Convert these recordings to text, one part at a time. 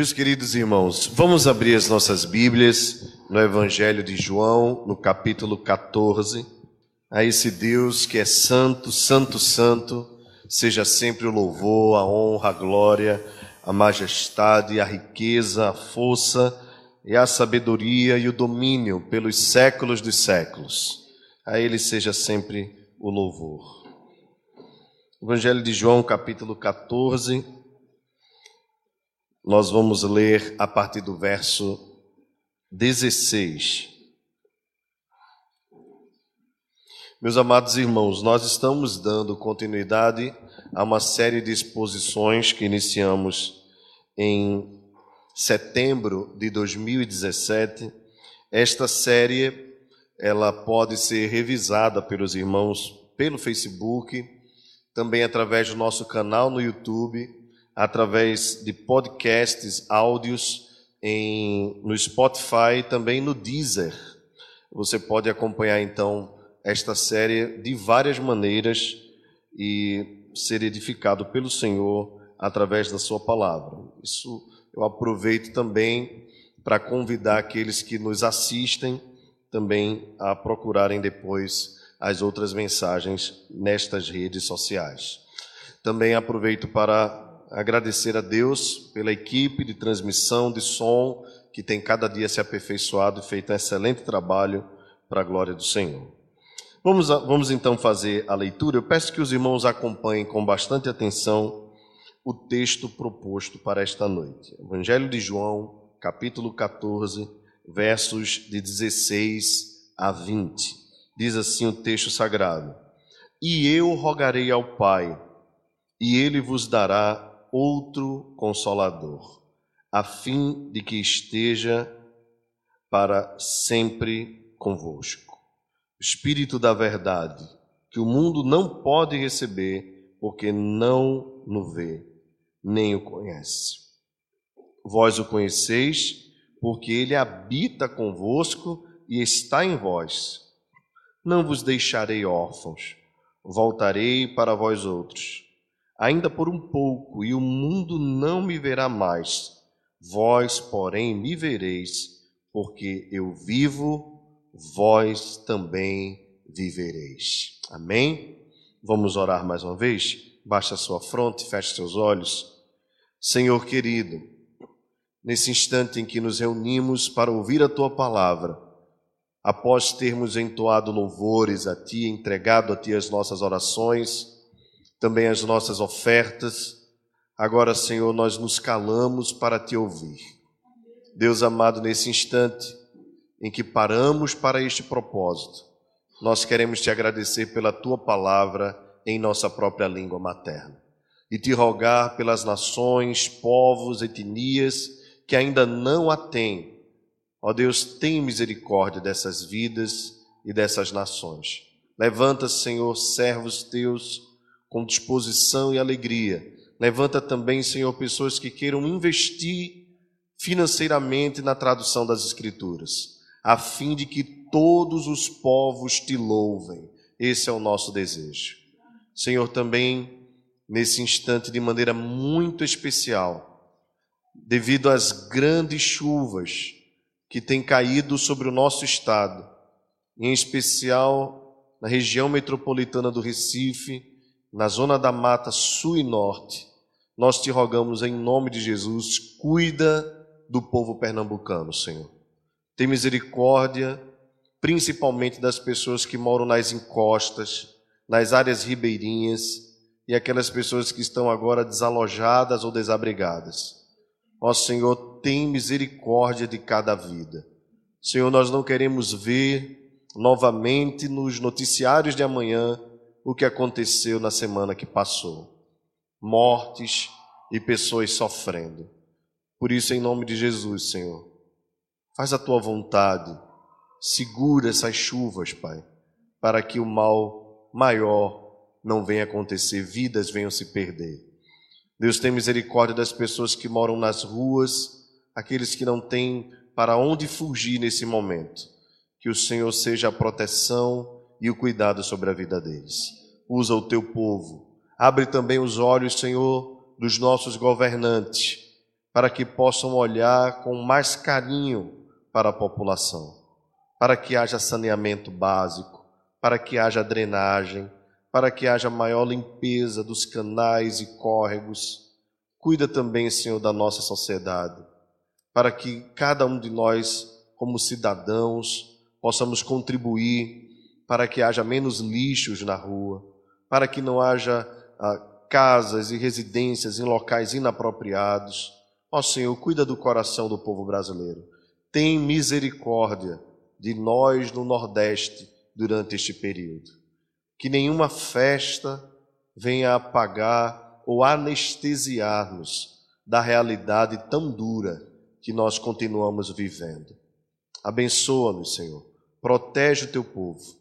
Meus queridos irmãos, vamos abrir as nossas Bíblias no Evangelho de João, no capítulo 14. A esse Deus que é santo, santo, santo, seja sempre o louvor, a honra, a glória, a majestade, a riqueza, a força e a sabedoria e o domínio pelos séculos dos séculos. A Ele seja sempre o louvor. Evangelho de João, capítulo 14 nós vamos ler a partir do verso 16. Meus amados irmãos, nós estamos dando continuidade a uma série de exposições que iniciamos em setembro de 2017. Esta série ela pode ser revisada pelos irmãos pelo Facebook, também através do nosso canal no YouTube através de podcasts, áudios em, no Spotify também no Deezer. Você pode acompanhar então esta série de várias maneiras e ser edificado pelo Senhor através da Sua palavra. Isso eu aproveito também para convidar aqueles que nos assistem também a procurarem depois as outras mensagens nestas redes sociais. Também aproveito para agradecer a Deus pela equipe de transmissão de som que tem cada dia se aperfeiçoado e feito um excelente trabalho para a glória do Senhor. Vamos, vamos então fazer a leitura. Eu peço que os irmãos acompanhem com bastante atenção o texto proposto para esta noite. Evangelho de João, capítulo 14, versos de 16 a 20. Diz assim o texto sagrado: E eu rogarei ao Pai, e ele vos dará outro consolador, a fim de que esteja para sempre convosco. Espírito da verdade, que o mundo não pode receber, porque não no vê, nem o conhece. Vós o conheceis, porque ele habita convosco e está em vós. Não vos deixarei órfãos, voltarei para vós outros ainda por um pouco, e o mundo não me verá mais. Vós, porém, me vereis, porque eu vivo, vós também vivereis. Amém? Vamos orar mais uma vez? Baixe a sua fronte, feche seus olhos. Senhor querido, nesse instante em que nos reunimos para ouvir a tua palavra, após termos entoado louvores a ti, entregado a ti as nossas orações, também as nossas ofertas. Agora, Senhor, nós nos calamos para te ouvir. Deus amado, nesse instante em que paramos para este propósito, nós queremos te agradecer pela tua palavra em nossa própria língua materna e te rogar pelas nações, povos, etnias que ainda não a têm. Ó Deus, tem misericórdia dessas vidas e dessas nações. Levanta, Senhor, servos teus com disposição e alegria. Levanta também, Senhor, pessoas que queiram investir financeiramente na tradução das Escrituras, a fim de que todos os povos te louvem. Esse é o nosso desejo. Senhor, também nesse instante, de maneira muito especial, devido às grandes chuvas que têm caído sobre o nosso estado, em especial na região metropolitana do Recife, na zona da mata sul e norte, nós te rogamos em nome de Jesus, cuida do povo pernambucano, Senhor. Tem misericórdia, principalmente das pessoas que moram nas encostas, nas áreas ribeirinhas e aquelas pessoas que estão agora desalojadas ou desabrigadas. Ó Senhor, tem misericórdia de cada vida. Senhor, nós não queremos ver novamente nos noticiários de amanhã o que aconteceu na semana que passou. Mortes e pessoas sofrendo. Por isso, em nome de Jesus, Senhor, faz a tua vontade, segura essas chuvas, Pai, para que o mal maior não venha acontecer, vidas venham se perder. Deus tem misericórdia das pessoas que moram nas ruas, aqueles que não têm para onde fugir nesse momento. Que o Senhor seja a proteção e o cuidado sobre a vida deles. Usa o teu povo. Abre também os olhos, Senhor, dos nossos governantes, para que possam olhar com mais carinho para a população, para que haja saneamento básico, para que haja drenagem, para que haja maior limpeza dos canais e córregos. Cuida também, Senhor, da nossa sociedade, para que cada um de nós, como cidadãos, possamos contribuir para que haja menos lixos na rua, para que não haja ah, casas e residências em locais inapropriados. Ó Senhor, cuida do coração do povo brasileiro. Tem misericórdia de nós no Nordeste durante este período que nenhuma festa venha apagar ou anestesiar-nos da realidade tão dura que nós continuamos vivendo. Abençoa-nos, Senhor. Protege o teu povo.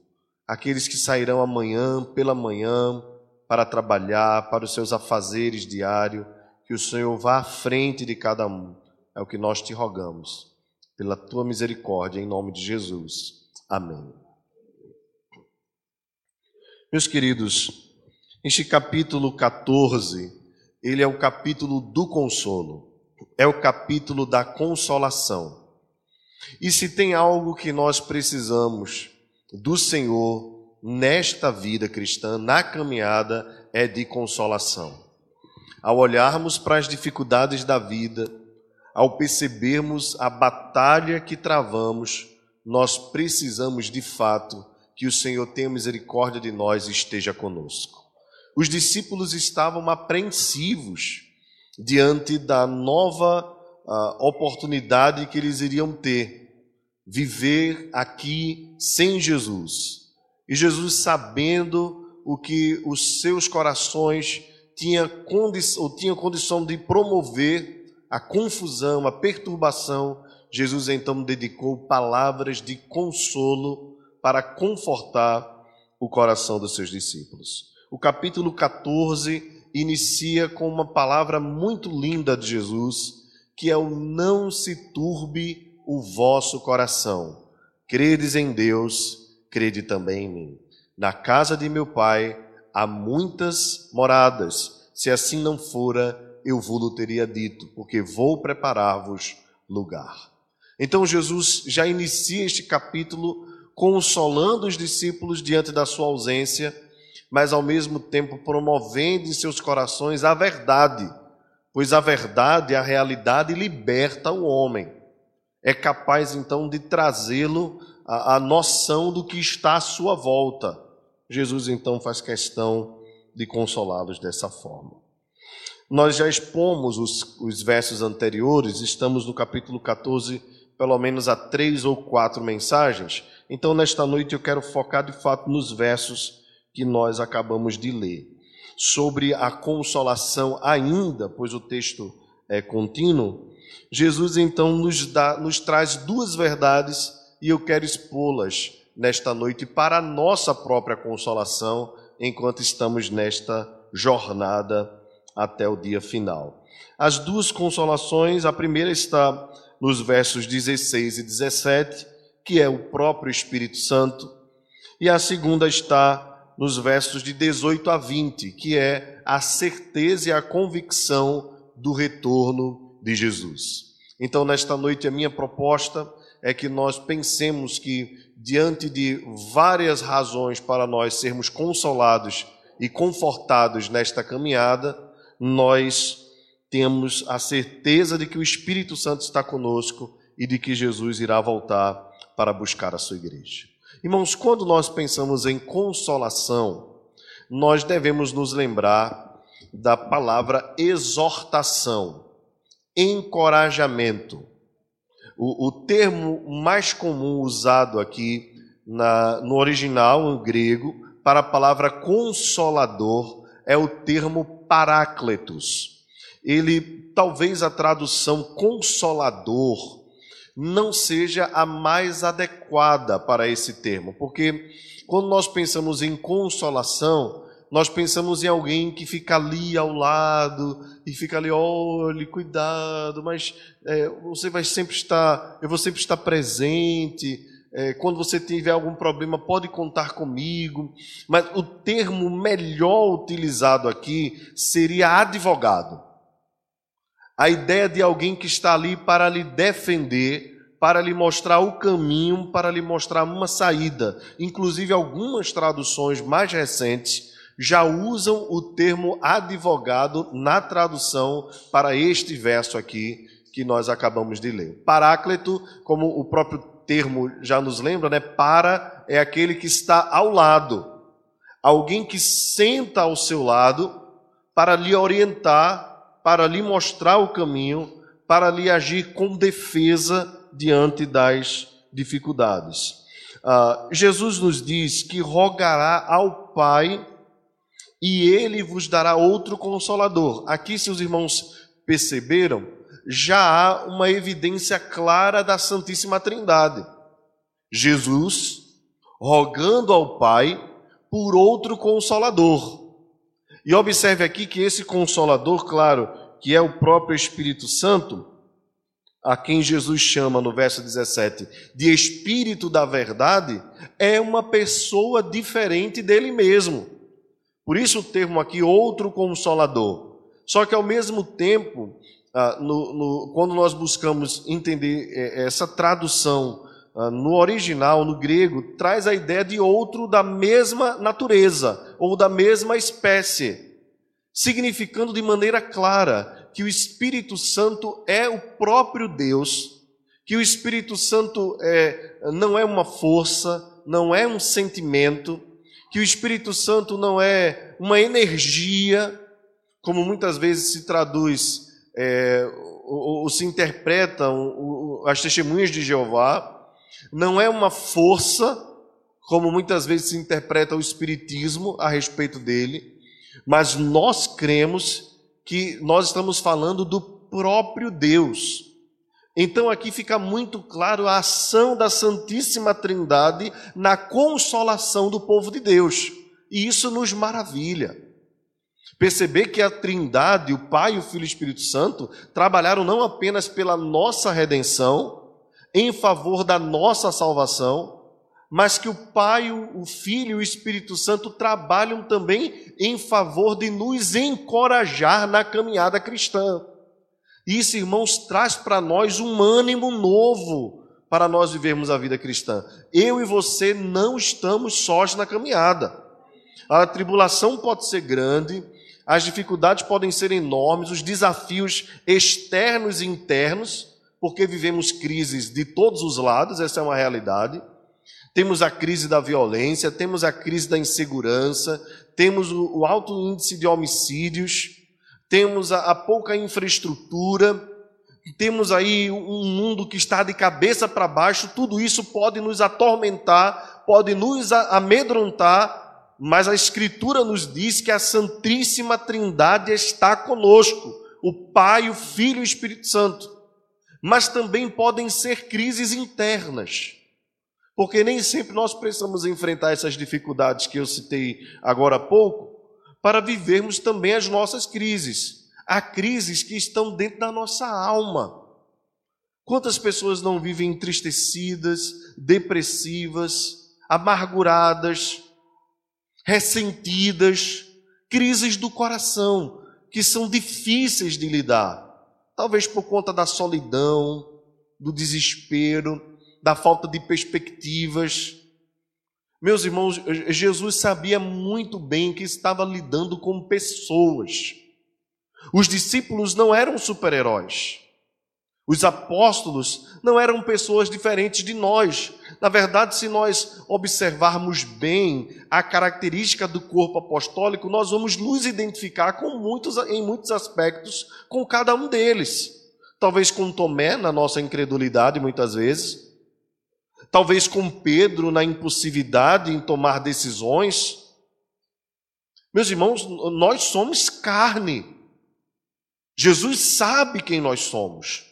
Aqueles que sairão amanhã, pela manhã, para trabalhar, para os seus afazeres diários, que o Senhor vá à frente de cada um. É o que nós te rogamos. Pela tua misericórdia, em nome de Jesus. Amém. Meus queridos, este capítulo 14, ele é o capítulo do consolo, é o capítulo da consolação. E se tem algo que nós precisamos do Senhor nesta vida cristã, na caminhada, é de consolação. Ao olharmos para as dificuldades da vida, ao percebermos a batalha que travamos, nós precisamos de fato que o Senhor tenha misericórdia de nós e esteja conosco. Os discípulos estavam apreensivos diante da nova uh, oportunidade que eles iriam ter, viver aqui sem Jesus. E Jesus, sabendo o que os seus corações tinham condição, tinha condição de promover a confusão, a perturbação, Jesus então dedicou palavras de consolo para confortar o coração dos seus discípulos. O capítulo 14 inicia com uma palavra muito linda de Jesus, que é o não se turbe o vosso coração. Credes em Deus, crede também em mim. Na casa de meu Pai há muitas moradas. Se assim não fora, eu vou-lo teria dito, porque vou preparar-vos lugar. Então Jesus já inicia este capítulo consolando os discípulos diante da sua ausência, mas ao mesmo tempo promovendo em seus corações a verdade, pois a verdade, a realidade liberta o homem. É capaz então de trazê-lo à, noção do que está à sua volta. Jesus então faz questão de consolá-los dessa forma. Nós já expomos os, os versos anteriores, estamos no capítulo 14, pelo menos há três ou quatro mensagens, então, nesta noite, eu quero focar de fato nos versos que nós acabamos de ler, sobre a consolação ainda, pois o texto é contínuo. Jesus então nos, dá, nos traz duas verdades e eu quero expô-las nesta noite para a nossa própria consolação, enquanto estamos nesta jornada até o dia final. As duas consolações, a primeira está nos versos 16 e 17 que é o próprio Espírito Santo, e a segunda está nos versos de 18 a 20, que é a certeza e a convicção do retorno de Jesus. Então, nesta noite, a minha proposta é que nós pensemos que, diante de várias razões para nós sermos consolados e confortados nesta caminhada, nós temos a certeza de que o Espírito Santo está conosco e de que Jesus irá voltar para buscar a sua igreja. Irmãos, quando nós pensamos em consolação, nós devemos nos lembrar da palavra exortação, encorajamento. O, o termo mais comum usado aqui na, no original, em grego, para a palavra consolador é o termo parácletos. Ele, talvez a tradução consolador, não seja a mais adequada para esse termo, porque quando nós pensamos em consolação, nós pensamos em alguém que fica ali ao lado e fica ali, olhe, cuidado, mas é, você vai sempre estar, eu vou sempre estar presente. É, quando você tiver algum problema, pode contar comigo. Mas o termo melhor utilizado aqui seria advogado. A ideia de alguém que está ali para lhe defender, para lhe mostrar o caminho, para lhe mostrar uma saída. Inclusive, algumas traduções mais recentes já usam o termo advogado na tradução para este verso aqui que nós acabamos de ler. Paráclito, como o próprio termo já nos lembra, né? Para é aquele que está ao lado. Alguém que senta ao seu lado para lhe orientar, para lhe mostrar o caminho, para lhe agir com defesa diante das dificuldades. Uh, Jesus nos diz que rogará ao Pai e ele vos dará outro consolador. Aqui, se os irmãos perceberam, já há uma evidência clara da Santíssima Trindade. Jesus rogando ao Pai por outro consolador. E observe aqui que esse consolador, claro, que é o próprio Espírito Santo, a quem Jesus chama no verso 17 de Espírito da Verdade, é uma pessoa diferente dele mesmo. Por isso o termo aqui, outro consolador. Só que ao mesmo tempo, ah, no, no, quando nós buscamos entender é, essa tradução ah, no original, no grego, traz a ideia de outro da mesma natureza ou da mesma espécie, significando de maneira clara que o Espírito Santo é o próprio Deus, que o Espírito Santo é, não é uma força, não é um sentimento, que o Espírito Santo não é uma energia, como muitas vezes se traduz é, ou, ou, se interpretam as testemunhas de Jeová, não é uma força, como muitas vezes se interpreta o Espiritismo a respeito dele, mas nós cremos que nós estamos falando do próprio Deus então aqui fica muito claro a ação da Santíssima Trindade na consolação do povo de Deus. E isso nos maravilha. Perceber que a Trindade, o Pai, o Filho e o Espírito Santo, trabalharam não apenas pela nossa redenção, em favor da nossa salvação, mas que o Pai, o Filho e o Espírito Santo trabalham também em favor de nos encorajar na caminhada cristã. Isso, irmãos, traz para nós um ânimo novo para nós vivermos a vida cristã. Eu e você não estamos sós na caminhada. A tribulação pode ser grande, as dificuldades podem ser enormes, os desafios externos e internos, porque vivemos crises de todos os lados, essa é uma realidade. Temos a crise da violência, temos a crise da insegurança, temos o, alto índice de homicídios, temos a, a pouca infraestrutura, temos aí um mundo que está de cabeça para baixo, tudo isso pode nos atormentar, pode nos amedrontar, mas a Escritura nos diz que a Santíssima Trindade está conosco, o Pai, o Filho e o Espírito Santo. Mas também podem ser crises internas, porque nem sempre nós precisamos enfrentar essas dificuldades que eu citei agora há pouco, para vivermos também as nossas crises. Há crises que estão dentro da nossa alma. Quantas pessoas não vivem entristecidas, depressivas, amarguradas, ressentidas, crises do coração que são difíceis de lidar, talvez por conta da solidão, do desespero, da falta de perspectivas. Meus irmãos, Jesus sabia muito bem que estava lidando com pessoas. Os discípulos não eram super-heróis. Os apóstolos não eram pessoas diferentes de nós. Na verdade, se nós observarmos bem a característica do corpo apostólico, nós vamos nos identificar com muitos, em muitos aspectos com cada um deles. Talvez com Tomé, na nossa incredulidade, muitas vezes talvez com Pedro na impulsividade em tomar decisões, Meus irmãos, nós somos carne. Jesus sabe quem nós somos.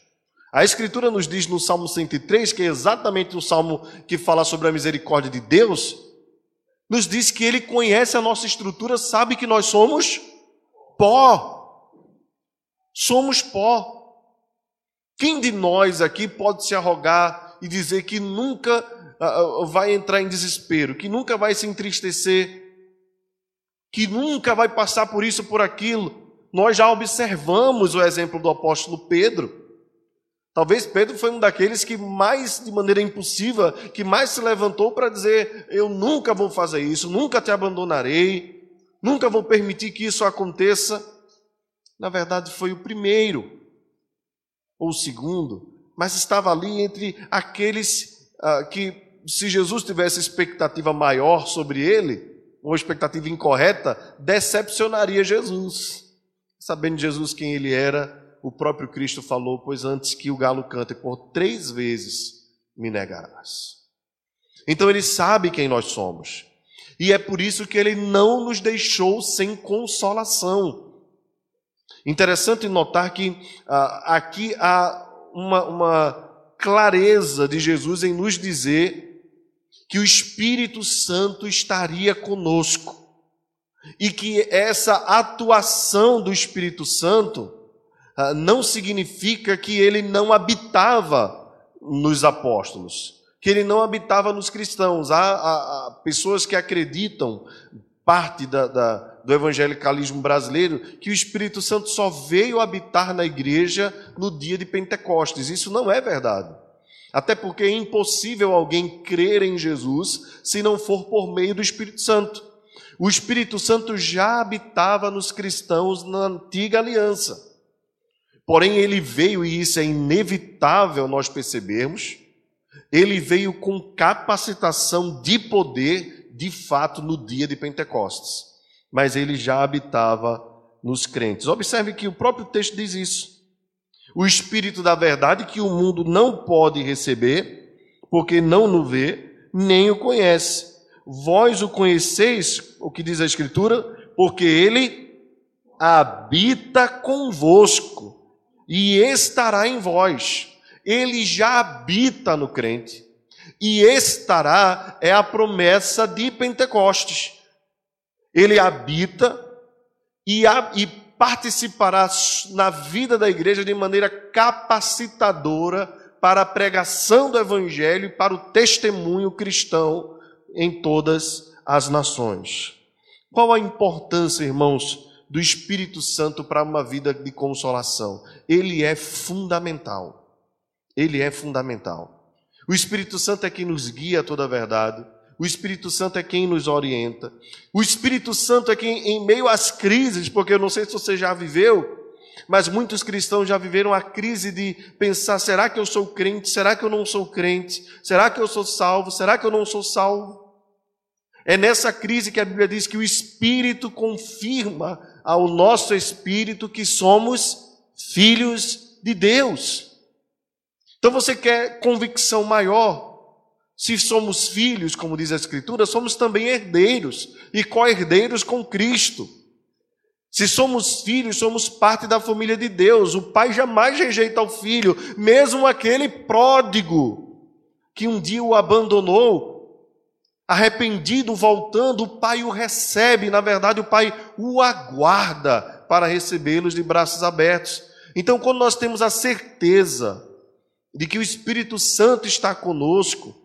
A Escritura nos diz no Salmo 103, que é exatamente o salmo que fala sobre a misericórdia de Deus, nos diz que Ele conhece a nossa estrutura, sabe que nós somos pó. Somos pó. Quem de nós aqui pode se arrogar e dizer que nunca uh, vai entrar em desespero, que nunca vai se entristecer, que nunca vai passar por isso, por aquilo? nós já observamos o exemplo do apóstolo Pedro. Talvez Pedro foi um daqueles que mais, de maneira impulsiva, que mais se levantou para dizer: Eu nunca vou fazer isso, nunca te abandonarei, nunca vou permitir que isso aconteça. Na verdade, foi o primeiro, ou o segundo, mas estava ali entre aqueles ah, que, se Jesus tivesse expectativa maior sobre ele, ou expectativa incorreta, decepcionaria Jesus. Sabendo Jesus quem ele era, o próprio Cristo falou: Pois antes que o galo cante, por três vezes me negarás. Então ele sabe quem nós somos. E é por isso que ele não nos deixou sem consolação. Interessante notar que ah, aqui há uma, uma clareza de Jesus em nos dizer que o Espírito Santo estaria conosco e que essa atuação do Espírito Santo ah, não significa que ele não habitava nos apóstolos, que ele não habitava nos cristãos. Há, há, há pessoas que acreditam, parte da, da, do evangelicalismo brasileiro, que o Espírito Santo só veio habitar na igreja no dia de Pentecostes. Isso não é verdade. Até porque é impossível alguém crer em Jesus se não for por meio do Espírito Santo. O Espírito Santo já habitava nos cristãos na antiga aliança. Porém, ele veio, e isso é inevitável nós percebermos, ele veio com capacitação de poder, de fato, no dia de Pentecostes. Mas ele já habitava nos crentes. Observe que o próprio texto diz isso. O Espírito da verdade que o mundo não pode receber, porque não o vê, nem o conhece Vós o conheceis, o que diz a Escritura, porque ele habita convosco e estará em vós. Ele já habita no crente. E estará é a promessa de Pentecostes. Ele habita e, a, e participará na vida da igreja de maneira capacitadora para a pregação do evangelho e para o testemunho cristão em todas as nações. Qual a importância, irmãos, do Espírito Santo para uma vida de consolação? Ele é fundamental. Ele é fundamental. O Espírito Santo é quem nos guia a toda a verdade. O Espírito Santo é quem nos orienta. O Espírito Santo é quem, em meio às crises, porque eu não sei se você já viveu, mas muitos cristãos já viveram a crise de pensar: será que eu sou crente? Será que eu não sou crente? Será que eu sou salvo? Será que eu não sou salvo? É nessa crise que a Bíblia diz que o Espírito confirma ao nosso espírito que somos filhos de Deus. Então você quer convicção maior? Se somos filhos, como diz a Escritura, somos também herdeiros e co-herdeiros com Cristo. Se somos filhos, somos parte da família de Deus. O pai jamais rejeita o filho, mesmo aquele pródigo que um dia o abandonou, Arrependido, voltando, o pai o recebe, na verdade, o pai o aguarda para recebê-los de braços abertos. Então, quando nós temos a certeza de que o Espírito Santo está conosco,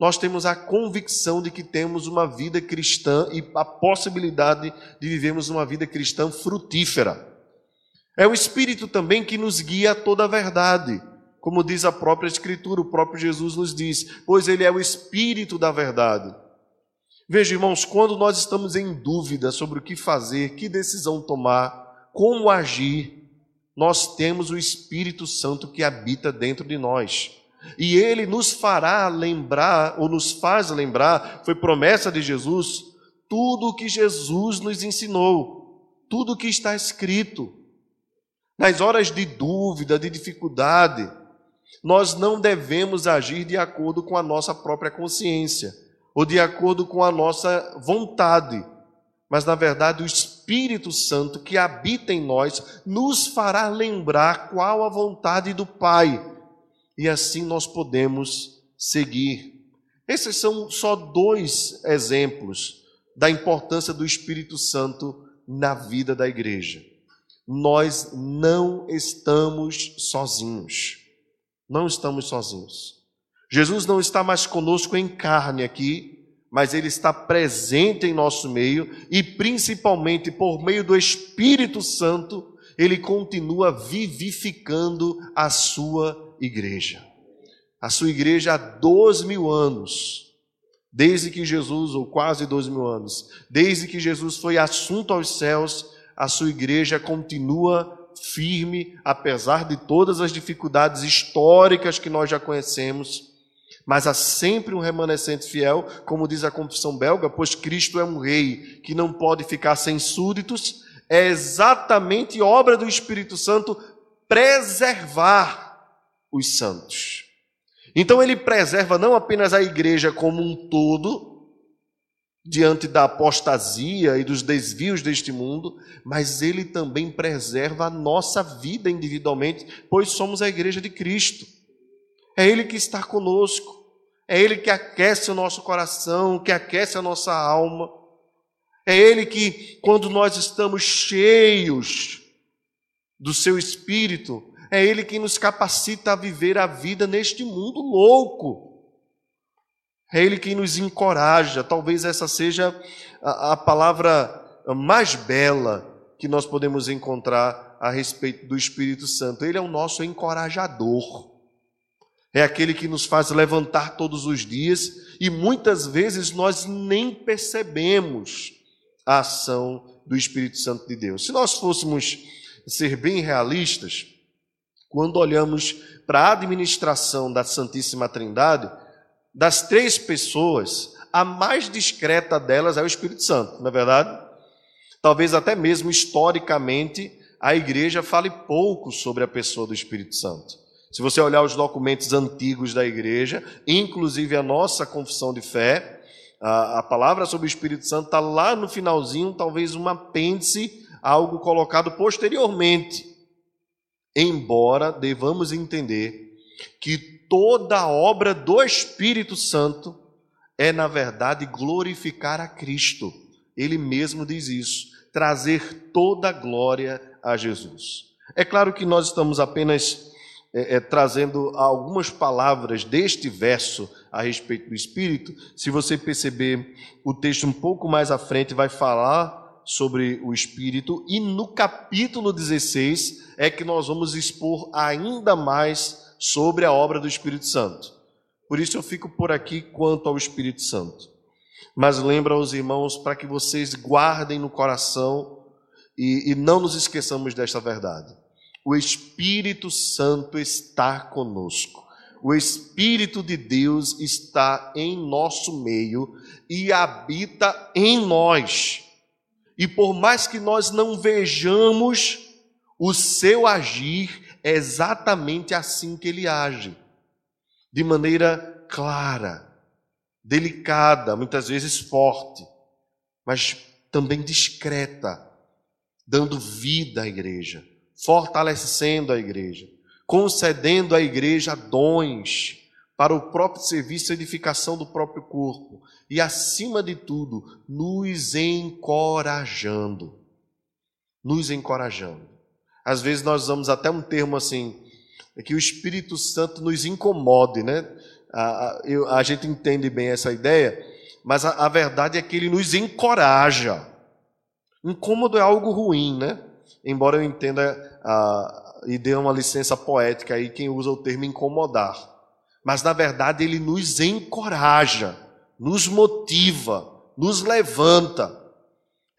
nós temos a convicção de que temos uma vida cristã e a possibilidade de vivermos uma vida cristã frutífera. É o Espírito também que nos guia a toda a verdade. Como diz a própria Escritura, o próprio Jesus nos diz, pois Ele é o Espírito da verdade. Veja, irmãos, quando nós estamos em dúvida sobre o que fazer, que decisão tomar, como agir, nós temos o Espírito Santo que habita dentro de nós. E ele nos fará lembrar, ou nos faz lembrar, foi promessa de Jesus, tudo o que Jesus nos ensinou, tudo o que está escrito. Nas horas de dúvida, de dificuldade, nós não devemos agir de acordo com a nossa própria consciência ou de acordo com a nossa vontade, mas na verdade o Espírito Santo que habita em nós nos fará lembrar qual a vontade do Pai, e assim nós podemos seguir. Esses são só dois exemplos da importância do Espírito Santo na vida da igreja. Nós não estamos sozinhos. Não estamos sozinhos. Jesus não está mais conosco em carne aqui, mas Ele está presente em nosso meio e, principalmente por meio do Espírito Santo, Ele continua vivificando a sua igreja. A sua igreja há dois mil anos, desde que Jesus, ou quase dois mil anos, desde que Jesus foi assunto aos céus, a sua igreja continua firme, apesar de todas as dificuldades históricas que nós já conhecemos mas há sempre um remanescente fiel, como diz a confissão belga, pois Cristo é um rei que não pode ficar sem súditos, é exatamente obra do Espírito Santo preservar os santos. Então ele preserva não apenas a igreja como um todo, diante da apostasia e dos desvios deste mundo, mas ele também preserva a nossa vida individualmente, pois somos a igreja de Cristo. É ele que está conosco. É Ele que aquece o nosso coração, que aquece a nossa alma. É Ele que, quando nós estamos cheios do Seu Espírito, é Ele que nos capacita a viver a vida neste mundo louco. É Ele que nos encoraja. Talvez essa seja a, a palavra mais bela que nós podemos encontrar a respeito do Espírito Santo. Ele é o nosso encorajador é aquele que nos faz levantar todos os dias e muitas vezes nós nem percebemos a ação do Espírito Santo de Deus. Se nós fôssemos ser bem realistas, quando olhamos para a administração da Santíssima Trindade, das três pessoas, a mais discreta delas é o Espírito Santo, não é verdade? Talvez até mesmo historicamente a igreja fale pouco sobre a pessoa do Espírito Santo. Se você olhar os documentos antigos da igreja, inclusive a nossa confissão de fé, a, a palavra sobre o Espírito Santo está lá no finalzinho, talvez um apêndice, algo colocado posteriormente. Embora devamos entender que toda a obra do Espírito Santo é, na verdade, glorificar a Cristo. Ele mesmo diz isso, trazer toda a glória a Jesus. É claro que nós estamos apenas é, é, trazendo algumas palavras deste verso a respeito do Espírito. Se você perceber o texto um pouco mais à frente, vai falar sobre o Espírito, e no capítulo 16 é que nós vamos expor ainda mais sobre a obra do Espírito Santo. Por isso eu fico por aqui quanto ao Espírito Santo. Mas lembra aos irmãos para que vocês guardem no coração e, e não nos esqueçamos desta verdade. O Espírito Santo está conosco. O Espírito de Deus está em nosso meio e habita em nós. E por mais que nós não vejamos o seu agir, é exatamente assim que ele age. De maneira clara, delicada, muitas vezes forte, mas também discreta, dando vida à igreja fortalecendo a igreja, concedendo à igreja dons para o próprio serviço e edificação do próprio corpo, e acima de tudo, nos encorajando. Nos encorajando. Às vezes nós usamos até um termo assim, é que o Espírito Santo nos incomode, né? A, a, eu, a gente entende bem essa ideia, mas a, a verdade é que ele nos encoraja. Incômodo é algo ruim, né? embora eu entenda ah, e dê uma licença poética aí quem usa o termo incomodar. Mas na verdade ele nos encoraja, nos motiva, nos levanta.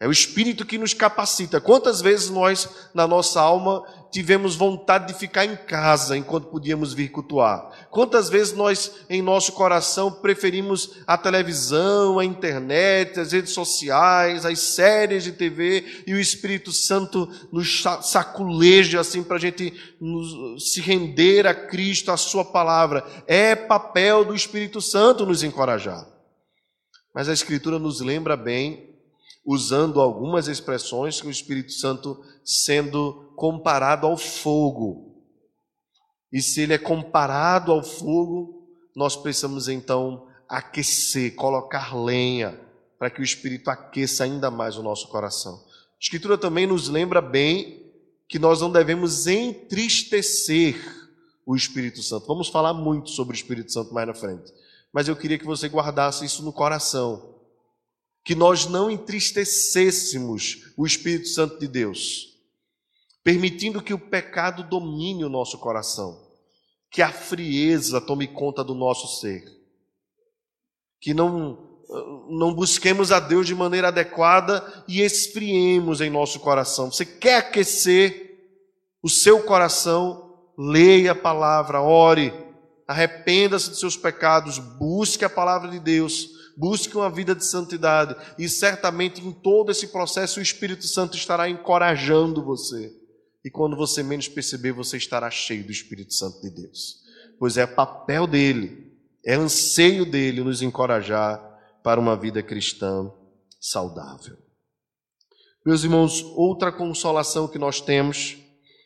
É o Espírito que nos capacita. Quantas vezes nós, na nossa alma, tivemos vontade de ficar em casa enquanto podíamos vir cultuar? Quantas vezes nós, em nosso coração, preferimos a televisão, a internet, as redes sociais, as séries de TV e o Espírito Santo nos saculeja assim para a gente nos, se render a Cristo, a Sua palavra? É papel do Espírito Santo nos encorajar. Mas a Escritura nos lembra bem usando algumas expressões que o Espírito Santo sendo comparado ao fogo. E se ele é comparado ao fogo, nós precisamos então aquecer, colocar lenha, para que o Espírito aqueça ainda mais o nosso coração. A Escritura também nos lembra bem que nós não devemos entristecer o Espírito Santo. Vamos falar muito sobre o Espírito Santo mais na frente. Mas eu queria que você guardasse isso no coração. Que nós não entristecêssemos o Espírito Santo de Deus, permitindo que o pecado domine o nosso coração, que a frieza tome conta do nosso ser, que não não busquemos a Deus de maneira adequada e esfriemos em nosso coração. Você quer aquecer o seu coração? Leia a palavra, ore, arrependa-se de seus pecados, busque a palavra de Deus, busque uma vida de santidade e certamente em todo esse processo o Espírito Santo estará encorajando você. E quando você menos perceber, você estará cheio do Espírito Santo de Deus. Pois é papel dele, é anseio dele nos encorajar para uma vida cristã saudável. Meus irmãos, outra consolação que nós temos,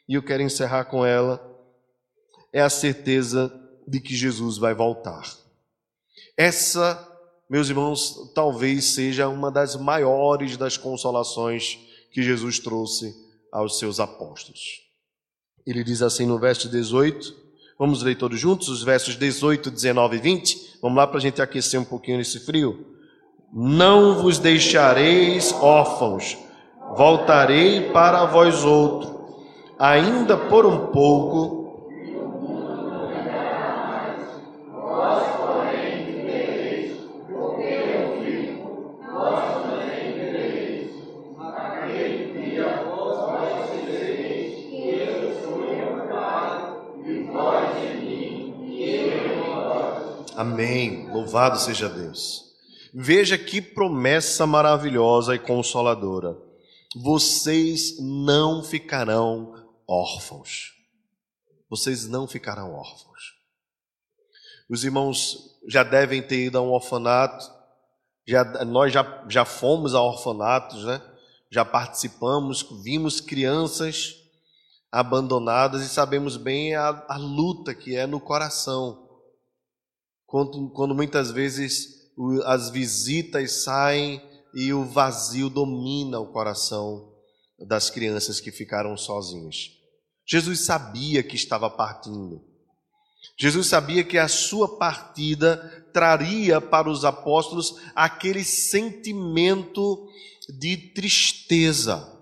e eu quero encerrar com ela, é a certeza de que Jesus vai voltar. Essa, meus irmãos, talvez seja uma das maiores das consolações que Jesus trouxe aos seus apóstolos. Ele diz assim no verso 18, Vamos ler todos juntos os versos 18, 19 e 20? Vamos lá para a gente aquecer um pouquinho nesse frio. Não vos deixareis órfãos, voltarei para vós outro, ainda por um pouco Louvado seja Deus. Veja que promessa maravilhosa e consoladora. Vocês não ficarão órfãos. Vocês não ficarão órfãos. Os irmãos já devem ter ido a um orfanato. Já, nós já, já fomos a orfanatos, né? Já participamos, vimos crianças abandonadas e sabemos bem a, a luta que é no coração quando, quando muitas vezes as visitas saem e o vazio domina o coração das crianças que ficaram sozinhas. Jesus sabia que estava partindo. Jesus sabia que a sua partida traria para os apóstolos aquele sentimento de tristeza,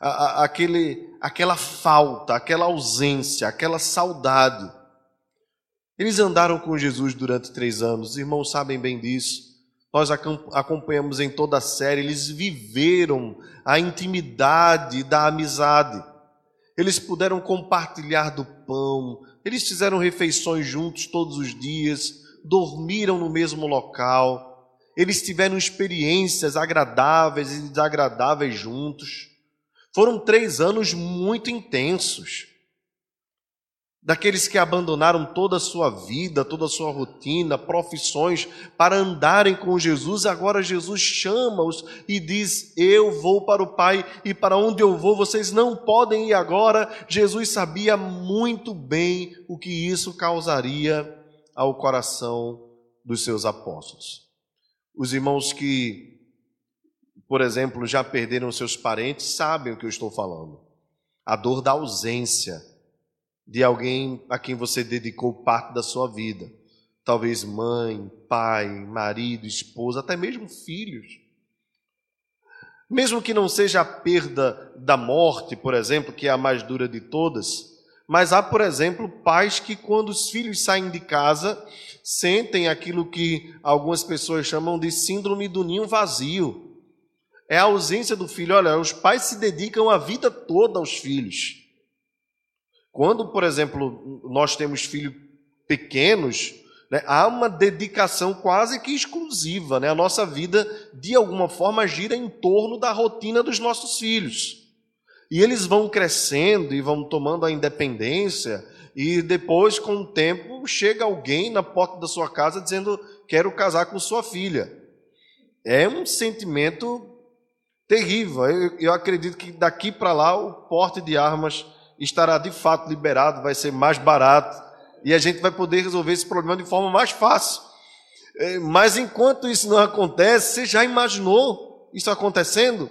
aquele, aquela falta, aquela ausência, aquela saudade. Eles andaram com Jesus durante três anos, os irmãos sabem bem disso. Nós acompanhamos em toda a série, eles viveram a intimidade da amizade. Eles puderam compartilhar do pão, eles fizeram refeições juntos todos os dias, dormiram no mesmo local, eles tiveram experiências agradáveis e desagradáveis juntos. Foram três anos muito intensos daqueles que abandonaram toda a sua vida, toda a sua rotina, profissões para andarem com Jesus. Agora Jesus chama-os e diz: Eu vou para o Pai e para onde eu vou vocês não podem ir agora. Jesus sabia muito bem o que isso causaria ao coração dos seus apóstolos. Os irmãos que, por exemplo, já perderam seus parentes sabem o que eu estou falando. A dor da ausência de alguém a quem você dedicou parte da sua vida. Talvez mãe, pai, marido, esposa, até mesmo filhos. Mesmo que não seja a perda da morte, por exemplo, que é a mais dura de todas, mas há, por exemplo, pais que, quando os filhos saem de casa, sentem aquilo que algumas pessoas chamam de síndrome do ninho vazio. É a ausência do filho. Olha, os pais se dedicam a vida toda aos filhos. Quando, por exemplo, nós temos filhos pequenos, né, há uma dedicação quase que exclusiva. Né? A nossa vida, de alguma forma, gira em torno da rotina dos nossos filhos. E eles vão crescendo e vão tomando a independência, e depois, com o tempo, chega alguém na porta da sua casa dizendo: Quero casar com sua filha. É um sentimento terrível. Eu, eu acredito que daqui para lá o porte de armas estará de fato liberado, vai ser mais barato e a gente vai poder resolver esse problema de forma mais fácil. É, mas enquanto isso não acontece, você já imaginou isso acontecendo?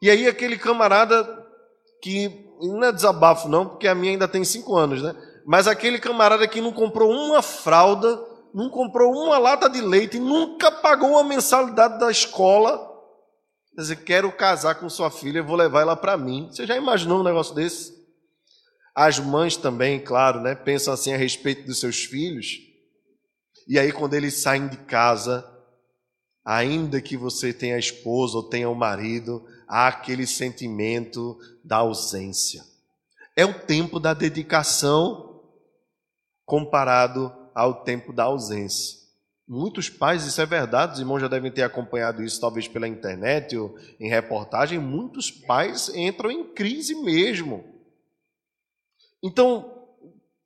E aí aquele camarada que não é desabafo não, porque a minha ainda tem cinco anos, né? Mas aquele camarada que não comprou uma fralda, não comprou uma lata de leite, nunca pagou uma mensalidade da escola, dizer, quero casar com sua filha, vou levar ela para mim. Você já imaginou um negócio desse? As mães também, claro, né, pensam assim a respeito dos seus filhos. E aí quando eles saem de casa, ainda que você tenha esposa ou tenha o marido, há aquele sentimento da ausência. É o tempo da dedicação comparado ao tempo da ausência. Muitos pais, isso é verdade, os irmãos já devem ter acompanhado isso, talvez pela internet ou em reportagem. Muitos pais entram em crise mesmo. Então,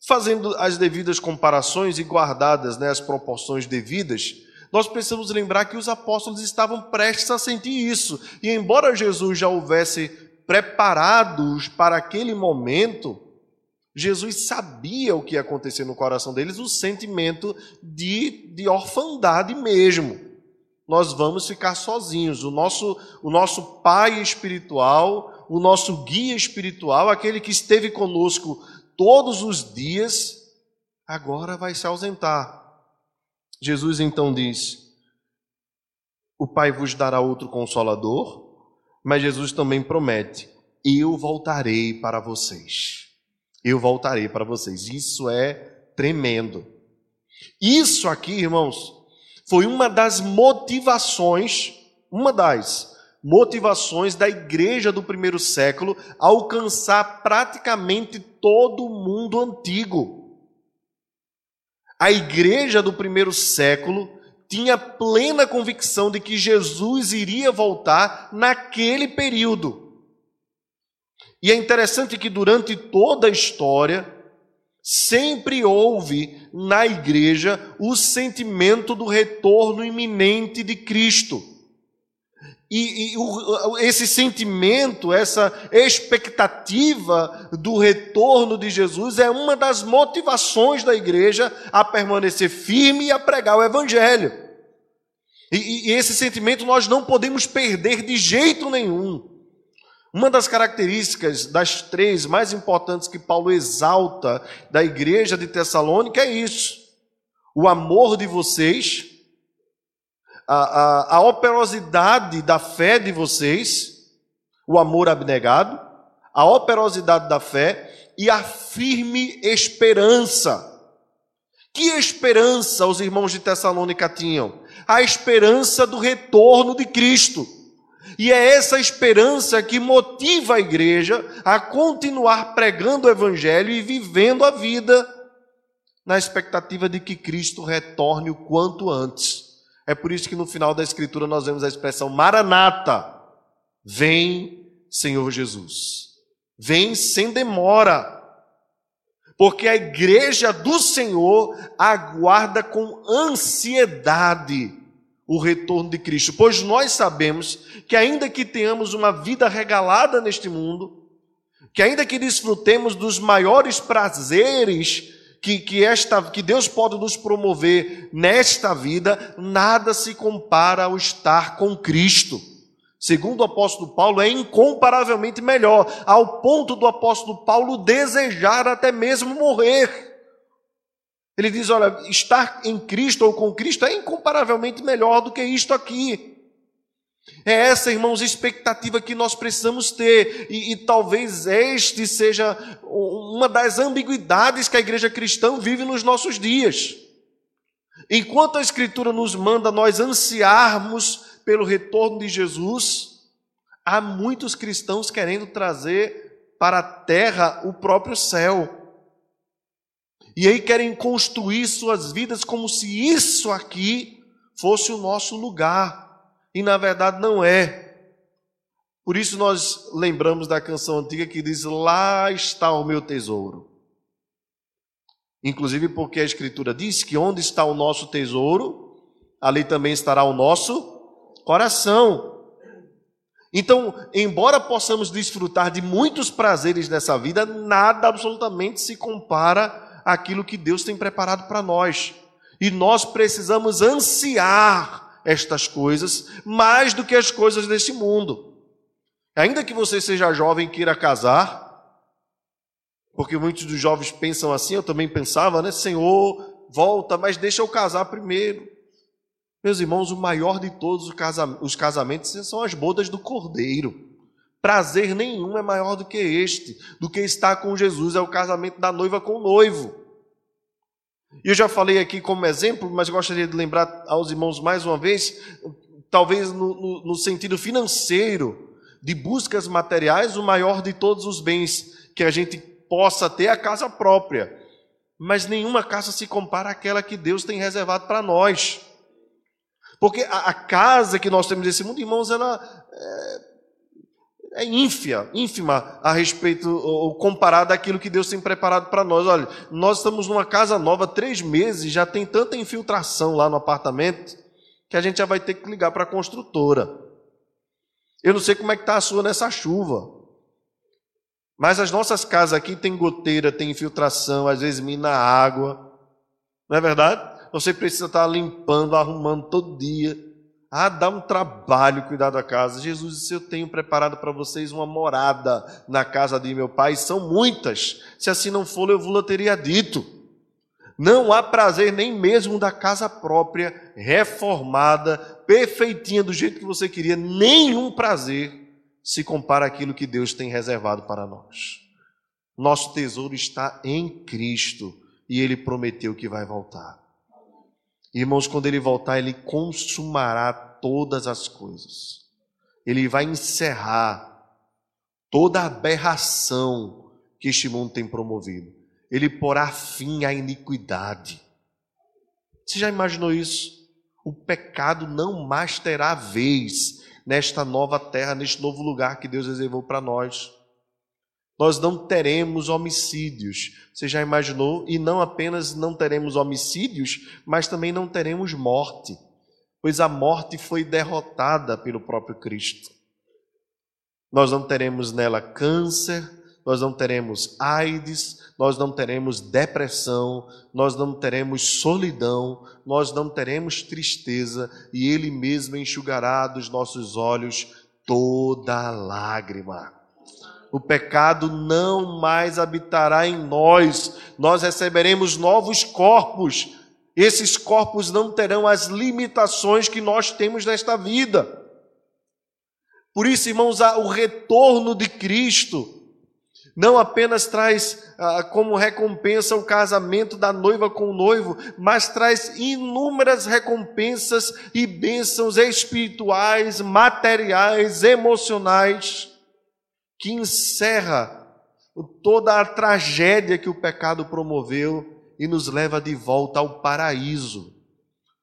fazendo as devidas comparações e guardadas né, as proporções devidas, nós precisamos lembrar que os apóstolos estavam prestes a sentir isso. E embora Jesus já houvesse preparados para aquele momento, Jesus sabia o que ia acontecer no coração deles, o sentimento de, de orfandade mesmo. Nós vamos ficar sozinhos. O nosso, o nosso pai espiritual, o nosso guia espiritual, aquele que esteve conosco todos os dias, agora vai se ausentar. Jesus então diz: O Pai vos dará outro consolador, mas Jesus também promete: Eu voltarei para vocês eu voltarei para vocês. Isso é tremendo. Isso aqui, irmãos, foi uma das motivações, uma das motivações da igreja do primeiro século alcançar praticamente todo o mundo antigo. A igreja do primeiro século tinha plena convicção de que Jesus iria voltar naquele período. E é interessante que durante toda a história, sempre houve na igreja o sentimento do retorno iminente de Cristo. E, e o, esse sentimento, essa expectativa do retorno de Jesus é uma das motivações da igreja a permanecer firme e a pregar o Evangelho. E, e esse sentimento nós não podemos perder de jeito nenhum. Uma das características das três mais importantes que Paulo exalta da igreja de Tessalônica é isso: o amor de vocês, a, a, a operosidade da fé de vocês, o amor abnegado, a operosidade da fé e a firme esperança. Que esperança os irmãos de Tessalônica tinham? A esperança do retorno de Cristo. E é essa esperança que motiva a igreja a continuar pregando o evangelho e vivendo a vida na expectativa de que Cristo retorne o quanto antes. É por isso que no final da escritura nós vemos a expressão Maranata. Vem, Senhor Jesus. Vem sem demora. Porque a igreja do Senhor aguarda com ansiedade o retorno de Cristo, pois nós sabemos que, ainda que tenhamos uma vida regalada neste mundo, que ainda que desfrutemos dos maiores prazeres que, que, esta, que Deus pode nos promover nesta vida, nada se compara ao estar com Cristo. Segundo o apóstolo Paulo, é incomparavelmente melhor, ao ponto do apóstolo Paulo desejar até mesmo morrer. Ele diz: olha, estar em Cristo ou com Cristo é incomparavelmente melhor do que isto aqui. É essa, irmãos, expectativa que nós precisamos ter, e, e, talvez este seja uma das ambiguidades que a igreja cristã vive nos nossos dias. Enquanto a Escritura nos manda nós ansiarmos pelo retorno de Jesus, há muitos cristãos querendo trazer para a terra o próprio céu. E aí querem construir suas vidas como se isso aqui fosse o nosso lugar. E na verdade não é. Por isso nós lembramos da canção antiga que diz: Lá está o meu tesouro. Inclusive porque a Escritura diz que onde está o nosso tesouro, ali também estará o nosso coração. Então, embora possamos desfrutar de muitos prazeres nessa vida, nada absolutamente se compara àquilo que Deus tem preparado para nós. E nós precisamos ansiar estas coisas mais do que as coisas deste mundo. Ainda que você seja jovem e queira casar, porque muitos dos jovens pensam assim, eu também pensava, né? Senhor, volta, mas deixa eu casar primeiro. Meus irmãos, o maior de todos os casamentos são as bodas do Cordeiro. Prazer nenhum é maior do que este, do que estar com Jesus, é o casamento da noiva com o noivo. E eu já falei aqui como exemplo, mas gostaria de lembrar aos irmãos mais uma vez, talvez no, no, no sentido financeiro, de buscas materiais, o maior de todos os bens que a gente possa ter é a casa própria. Mas nenhuma casa se compara àquela que Deus tem reservado para nós. Porque a, a, casa que nós temos nesse mundo, irmãos, ela é, é ínfia, ínfima a respeito, ou comparada àquilo que Deus tem preparado para nós. Olha, nós estamos numa casa nova, três meses, já tem tanta infiltração lá no apartamento, que a gente já vai ter que ligar para a construtora. Eu não sei como é que está a sua nessa chuva. Mas as nossas casas aqui tem goteira, tem infiltração, às vezes mina água. Não é verdade? Você precisa estar limpando, arrumando todo dia. Ah, dá um trabalho cuidar da casa. Jesus disse: Eu tenho preparado para vocês uma morada na casa de meu pai. São muitas. Se assim não for, eu vou teria dito. Não há prazer nem mesmo da casa própria, reformada, perfeitinha do jeito que você queria. Nenhum prazer se compara àquilo que Deus tem reservado para nós. Nosso tesouro está em Cristo e Ele prometeu que vai voltar. Irmãos, quando ele voltar, ele consumará todas as coisas. Ele vai encerrar toda a aberração que este mundo tem promovido. Ele porá fim à iniquidade. Você já imaginou isso? O pecado não mais terá vez nesta nova terra, neste novo lugar que Deus reservou para nós. Nós não teremos homicídios. Você já imaginou? E não apenas não teremos homicídios, mas também não teremos morte, pois a morte foi derrotada pelo próprio Cristo. Nós não teremos nela câncer, nós não teremos AIDS, nós não teremos depressão, nós não teremos solidão, nós não teremos tristeza, e Ele mesmo enxugará dos nossos olhos toda lágrima o pecado não mais habitará em nós, nós receberemos novos corpos. Esses corpos não terão as limitações que nós temos nesta vida. Por isso, irmãos, o retorno de Cristo não apenas traz ah, como recompensa o casamento da noiva com o noivo, mas traz inúmeras recompensas e bênçãos espirituais, materiais, emocionais que encerra toda a tragédia que o pecado promoveu e nos leva de volta ao paraíso,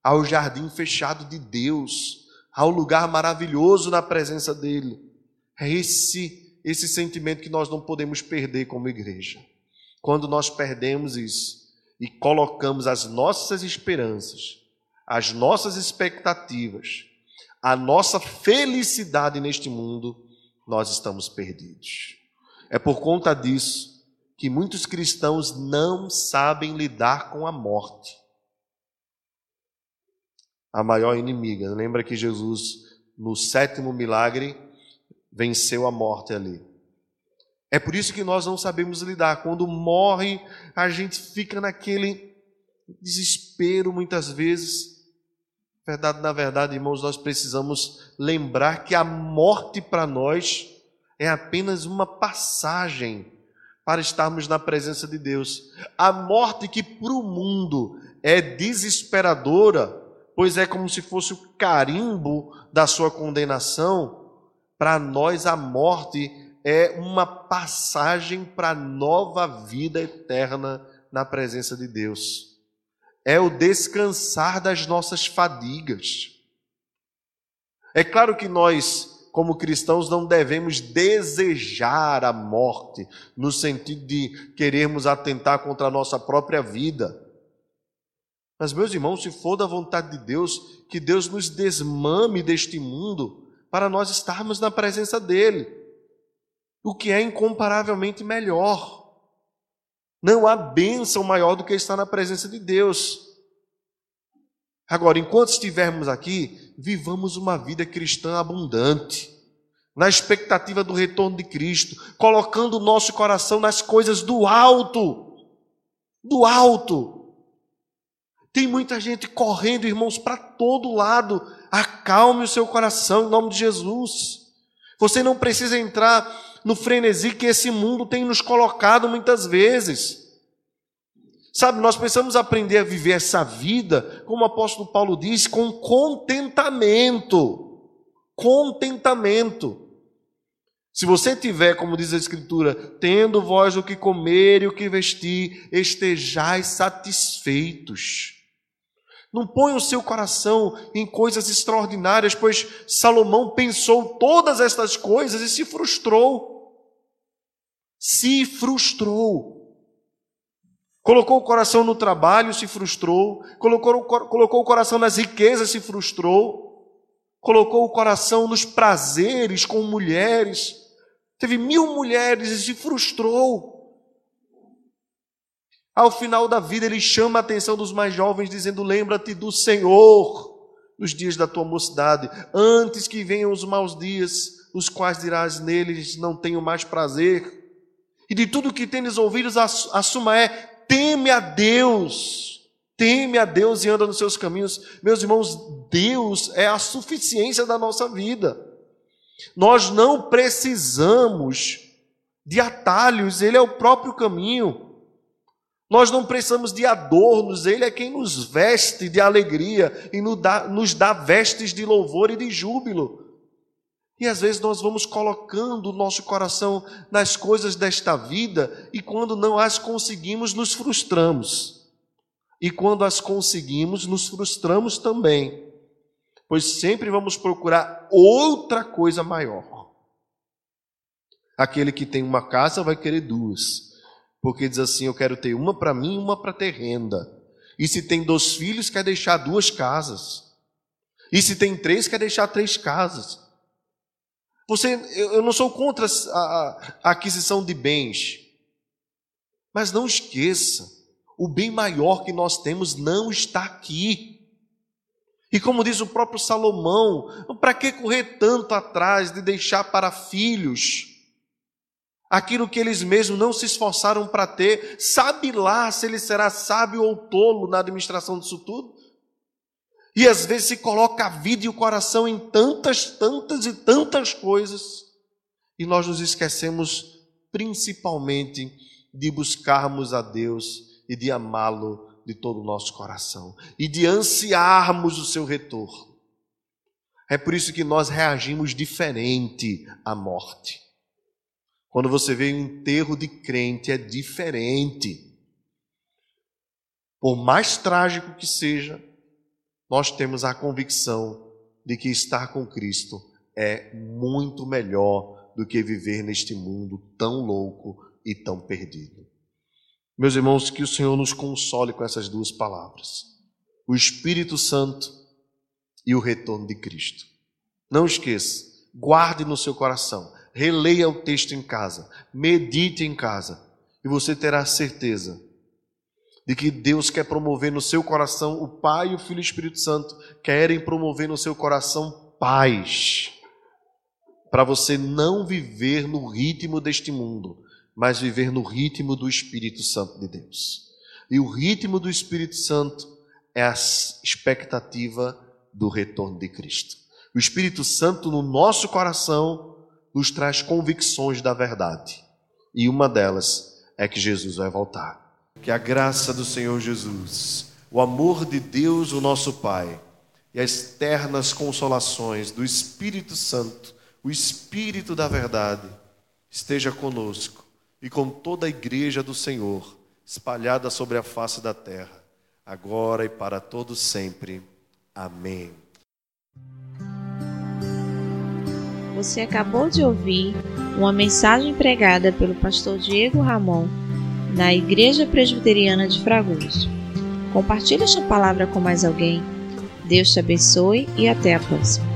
ao jardim fechado de Deus, ao lugar maravilhoso na presença dele. É esse esse sentimento que nós não podemos perder como igreja. Quando nós perdemos isso e colocamos as nossas esperanças, as nossas expectativas, a nossa felicidade neste mundo nós estamos perdidos. É por conta disso que muitos cristãos não sabem lidar com a morte. A maior inimiga. Lembra que Jesus, no sétimo milagre, venceu a morte ali. É por isso que nós não sabemos lidar. Quando morre, a gente fica naquele desespero muitas vezes. Verdade, na verdade, irmãos, nós precisamos lembrar que a morte para nós é apenas uma passagem para estarmos na presença de Deus. A morte que para o mundo é desesperadora, pois é como se fosse o carimbo da sua condenação, para nós a morte é uma passagem para a nova vida eterna na presença de Deus é o descansar das nossas fadigas. É claro que nós, como cristãos, não devemos desejar a morte, no sentido de querermos atentar contra a nossa própria vida. Mas, meus irmãos, se for da vontade de Deus, que Deus nos desmame deste mundo, para nós estarmos na presença dele, o que é incomparavelmente melhor. Não há bênção maior do que estar na presença de Deus. Agora, enquanto estivermos aqui, vivamos uma vida cristã abundante, na expectativa do retorno de Cristo, colocando o nosso coração nas coisas do alto. Do alto. Tem muita gente correndo, irmãos, para todo lado. Acalme o seu coração em nome de Jesus. Você não precisa entrar no frenesi que esse mundo tem nos colocado muitas vezes. Sabe, nós precisamos aprender a viver essa vida, como o apóstolo Paulo diz, com contentamento. Contentamento. Se você tiver, como diz a Escritura, tendo vós o que comer e o que vestir, estejais satisfeitos. Não ponha o seu coração em coisas extraordinárias, pois Salomão pensou todas estas coisas e se frustrou. Se frustrou. Colocou o coração no trabalho, se frustrou. Colocou, colocou o coração nas riquezas, se frustrou. Colocou o coração nos prazeres com mulheres. Teve mil mulheres e se frustrou. Ao final da vida, ele chama a atenção dos mais jovens, dizendo: Lembra-te do Senhor nos dias da tua mocidade, antes que venham os maus dias, os quais dirás neles: Não tenho mais prazer. E de tudo que tendes ouvidos, a suma é: teme a Deus, teme a Deus e anda nos seus caminhos. Meus irmãos, Deus é a suficiência da nossa vida. Nós não precisamos de atalhos, Ele é o próprio caminho. Nós não precisamos de adornos, Ele é quem nos veste de alegria e nos dá, nos dá vestes de louvor e de júbilo. E às vezes nós vamos colocando o nosso coração nas coisas desta vida e quando não as conseguimos, nos frustramos. E quando as conseguimos, nos frustramos também, pois sempre vamos procurar outra coisa maior. Aquele que tem uma casa vai querer duas, porque diz assim: Eu quero ter uma para mim e uma para ter renda. E se tem dois filhos, quer deixar duas casas. E se tem três, quer deixar três casas. Você, eu não sou contra a, a aquisição de bens, mas não esqueça, o bem maior que nós temos não está aqui. E como diz o próprio Salomão, para que correr tanto atrás de deixar para filhos aquilo que eles mesmos não se esforçaram para ter? Sabe lá se ele será sábio ou tolo na administração disso tudo? E às vezes se coloca a vida e o coração em tantas, tantas e tantas coisas, e nós nos esquecemos principalmente de buscarmos a Deus e de amá-lo de todo o nosso coração e de ansiarmos o seu retorno. É por isso que nós reagimos diferente à morte. Quando você vê um enterro de crente, é diferente. Por mais trágico que seja, nós temos a convicção de que estar com Cristo é muito melhor do que viver neste mundo tão louco e tão perdido. Meus irmãos, que o Senhor nos console com essas duas palavras: o Espírito Santo e o retorno de Cristo. Não esqueça, guarde no seu coração, releia o texto em casa, medite em casa, e você terá certeza de que Deus quer promover no seu coração, o Pai, o Filho e o Espírito Santo querem promover no seu coração paz, para você não viver no ritmo deste mundo, mas viver no ritmo do Espírito Santo de Deus. E o ritmo do Espírito Santo é a expectativa do retorno de Cristo. O Espírito Santo no nosso coração nos traz convicções da verdade. E uma delas é que Jesus vai voltar. Que a graça do Senhor Jesus, o amor de Deus, o nosso Pai, e as ternas consolações do Espírito Santo, o Espírito da verdade, esteja conosco e com toda a igreja do Senhor, espalhada sobre a face da terra, agora e para todo sempre. Amém. Você acabou de ouvir uma mensagem pregada pelo pastor Diego Ramon na Igreja Presbiteriana de Fragoso. Compartilhe esta palavra com mais alguém. Deus te abençoe e até a próxima.